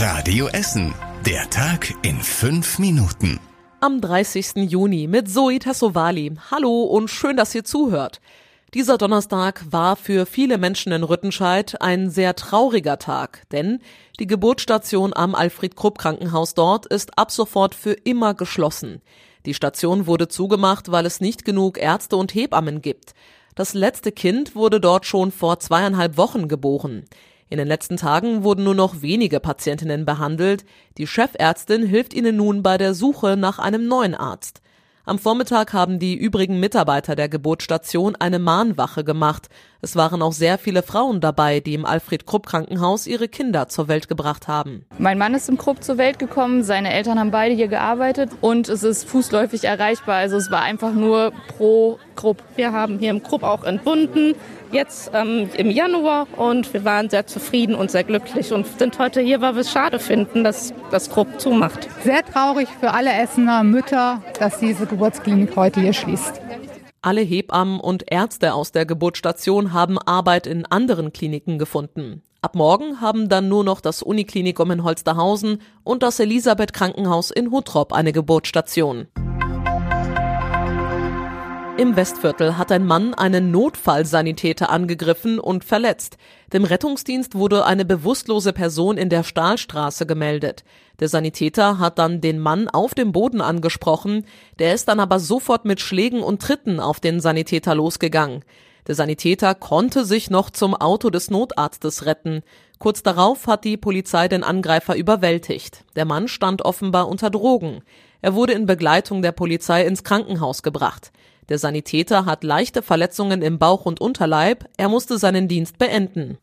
Radio Essen. Der Tag in fünf Minuten. Am 30. Juni mit Zoe Tassovali. Hallo und schön, dass ihr zuhört. Dieser Donnerstag war für viele Menschen in Rüttenscheid ein sehr trauriger Tag, denn die Geburtsstation am Alfred Krupp Krankenhaus dort ist ab sofort für immer geschlossen. Die Station wurde zugemacht, weil es nicht genug Ärzte und Hebammen gibt. Das letzte Kind wurde dort schon vor zweieinhalb Wochen geboren. In den letzten Tagen wurden nur noch wenige Patientinnen behandelt. Die Chefärztin hilft ihnen nun bei der Suche nach einem neuen Arzt. Am Vormittag haben die übrigen Mitarbeiter der Geburtsstation eine Mahnwache gemacht. Es waren auch sehr viele Frauen dabei, die im Alfred Krupp Krankenhaus ihre Kinder zur Welt gebracht haben. Mein Mann ist im Krupp zur Welt gekommen, seine Eltern haben beide hier gearbeitet und es ist fußläufig erreichbar. Also es war einfach nur pro Krupp. Wir haben hier im Krupp auch entbunden jetzt ähm, im Januar und wir waren sehr zufrieden und sehr glücklich und sind heute hier, weil wir es schade finden, dass das Grupp zumacht. Sehr traurig für alle Essener Mütter, dass diese Geburtsklinik heute hier schließt. Alle Hebammen und Ärzte aus der Geburtsstation haben Arbeit in anderen Kliniken gefunden. Ab morgen haben dann nur noch das Uniklinikum in Holsterhausen und das Elisabeth Krankenhaus in Huttrop eine Geburtsstation. Im Westviertel hat ein Mann einen Notfallsanitäter angegriffen und verletzt. Dem Rettungsdienst wurde eine bewusstlose Person in der Stahlstraße gemeldet. Der Sanitäter hat dann den Mann auf dem Boden angesprochen, der ist dann aber sofort mit Schlägen und Tritten auf den Sanitäter losgegangen. Der Sanitäter konnte sich noch zum Auto des Notarztes retten. Kurz darauf hat die Polizei den Angreifer überwältigt. Der Mann stand offenbar unter Drogen. Er wurde in Begleitung der Polizei ins Krankenhaus gebracht. Der Sanitäter hat leichte Verletzungen im Bauch und Unterleib, er musste seinen Dienst beenden.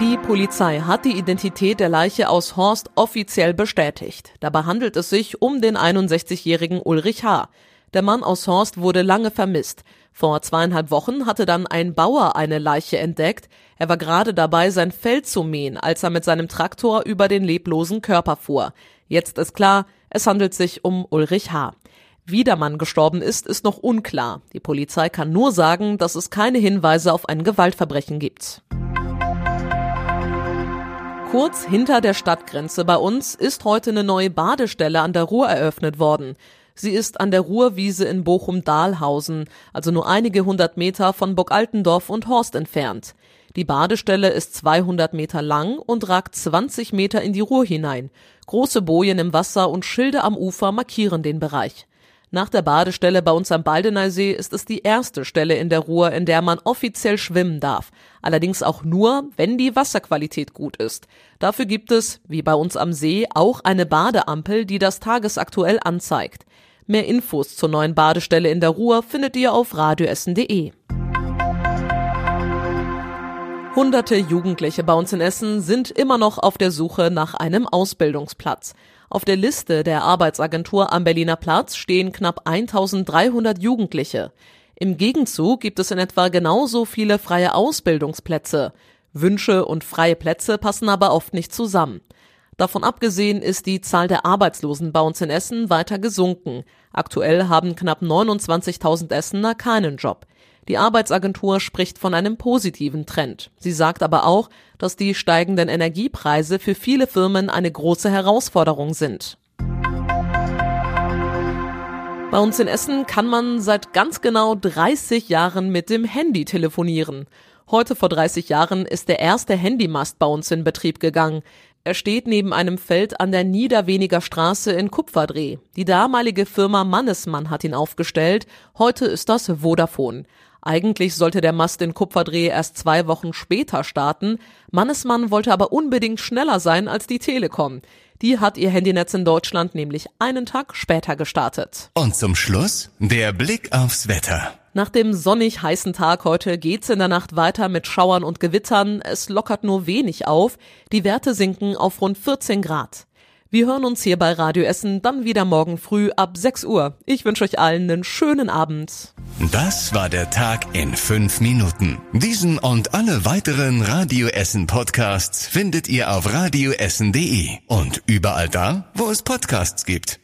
Die Polizei hat die Identität der Leiche aus Horst offiziell bestätigt. Dabei handelt es sich um den 61-jährigen Ulrich H. Der Mann aus Horst wurde lange vermisst. Vor zweieinhalb Wochen hatte dann ein Bauer eine Leiche entdeckt. Er war gerade dabei, sein Feld zu mähen, als er mit seinem Traktor über den leblosen Körper fuhr. Jetzt ist klar, es handelt sich um Ulrich H. Wie der Mann gestorben ist, ist noch unklar. Die Polizei kann nur sagen, dass es keine Hinweise auf ein Gewaltverbrechen gibt. Kurz hinter der Stadtgrenze bei uns ist heute eine neue Badestelle an der Ruhr eröffnet worden. Sie ist an der Ruhrwiese in Bochum-Dahlhausen, also nur einige hundert Meter von Burg Altendorf und Horst entfernt. Die Badestelle ist 200 Meter lang und ragt 20 Meter in die Ruhr hinein. Große Bojen im Wasser und Schilde am Ufer markieren den Bereich. Nach der Badestelle bei uns am Baldeneysee ist es die erste Stelle in der Ruhr, in der man offiziell schwimmen darf. Allerdings auch nur, wenn die Wasserqualität gut ist. Dafür gibt es, wie bei uns am See, auch eine Badeampel, die das tagesaktuell anzeigt. Mehr Infos zur neuen Badestelle in der Ruhr findet ihr auf radioessen.de. Hunderte Jugendliche bei uns in Essen sind immer noch auf der Suche nach einem Ausbildungsplatz. Auf der Liste der Arbeitsagentur am Berliner Platz stehen knapp 1300 Jugendliche. Im Gegenzug gibt es in etwa genauso viele freie Ausbildungsplätze. Wünsche und freie Plätze passen aber oft nicht zusammen. Davon abgesehen ist die Zahl der Arbeitslosen bei uns in Essen weiter gesunken. Aktuell haben knapp 29.000 Essener keinen Job. Die Arbeitsagentur spricht von einem positiven Trend. Sie sagt aber auch, dass die steigenden Energiepreise für viele Firmen eine große Herausforderung sind. Bei uns in Essen kann man seit ganz genau 30 Jahren mit dem Handy telefonieren. Heute vor 30 Jahren ist der erste Handymast bei uns in Betrieb gegangen. Er steht neben einem Feld an der Niederweniger Straße in Kupferdreh. Die damalige Firma Mannesmann hat ihn aufgestellt. Heute ist das Vodafone. Eigentlich sollte der Mast in Kupferdreh erst zwei Wochen später starten. Mannesmann wollte aber unbedingt schneller sein als die Telekom. Die hat ihr Handynetz in Deutschland nämlich einen Tag später gestartet. Und zum Schluss der Blick aufs Wetter. Nach dem sonnig heißen Tag heute geht's in der Nacht weiter mit Schauern und Gewittern. Es lockert nur wenig auf. Die Werte sinken auf rund 14 Grad. Wir hören uns hier bei Radio Essen dann wieder morgen früh ab 6 Uhr. Ich wünsche euch allen einen schönen Abend. Das war der Tag in fünf Minuten. Diesen und alle weiteren Radio Essen Podcasts findet ihr auf radioessen.de und überall da, wo es Podcasts gibt.